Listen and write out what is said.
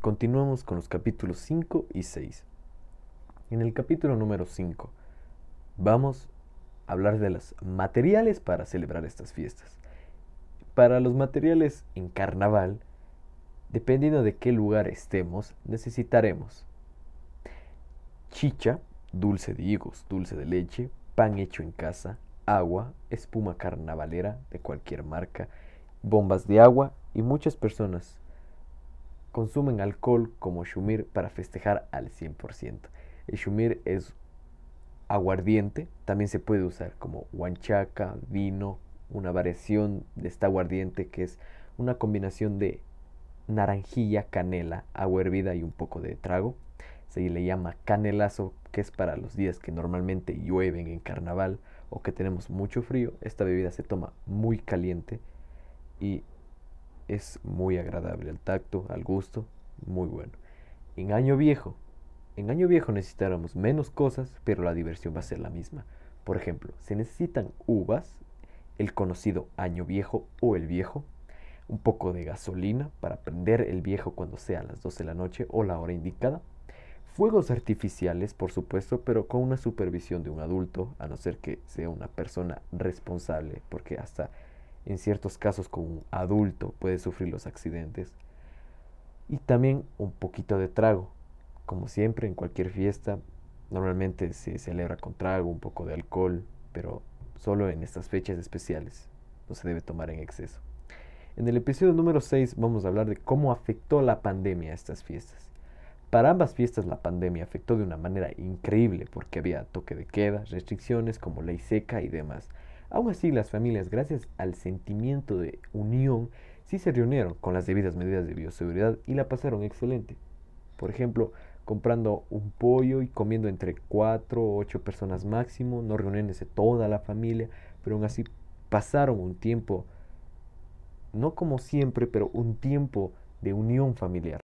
continuamos con los capítulos 5 y 6. En el capítulo número 5 vamos a hablar de los materiales para celebrar estas fiestas. Para los materiales en carnaval, dependiendo de qué lugar estemos, necesitaremos chicha, dulce de higos, dulce de leche, pan hecho en casa, agua, espuma carnavalera de cualquier marca, bombas de agua y muchas personas consumen alcohol como shumir para festejar al 100%. El shumir es aguardiente, también se puede usar como huanchaca, vino, una variación de esta aguardiente que es una combinación de naranjilla, canela, agua hervida y un poco de trago. Se le llama canelazo, que es para los días que normalmente llueven en carnaval o que tenemos mucho frío. Esta bebida se toma muy caliente y es muy agradable al tacto, al gusto, muy bueno. En año viejo, en año viejo necesitáramos menos cosas, pero la diversión va a ser la misma. Por ejemplo, se necesitan uvas, el conocido año viejo o el viejo, un poco de gasolina para prender el viejo cuando sea las 12 de la noche o la hora indicada, fuegos artificiales, por supuesto, pero con una supervisión de un adulto, a no ser que sea una persona responsable, porque hasta en ciertos casos con un adulto puede sufrir los accidentes. Y también un poquito de trago. Como siempre, en cualquier fiesta, normalmente se celebra con trago, un poco de alcohol, pero solo en estas fechas especiales. No se debe tomar en exceso. En el episodio número 6 vamos a hablar de cómo afectó la pandemia a estas fiestas. Para ambas fiestas la pandemia afectó de una manera increíble porque había toque de queda, restricciones como ley seca y demás. Aún así, las familias, gracias al sentimiento de unión, sí se reunieron con las debidas medidas de bioseguridad y la pasaron excelente. Por ejemplo, comprando un pollo y comiendo entre cuatro o ocho personas máximo, no reuniéndose toda la familia, pero aún así pasaron un tiempo, no como siempre, pero un tiempo de unión familiar.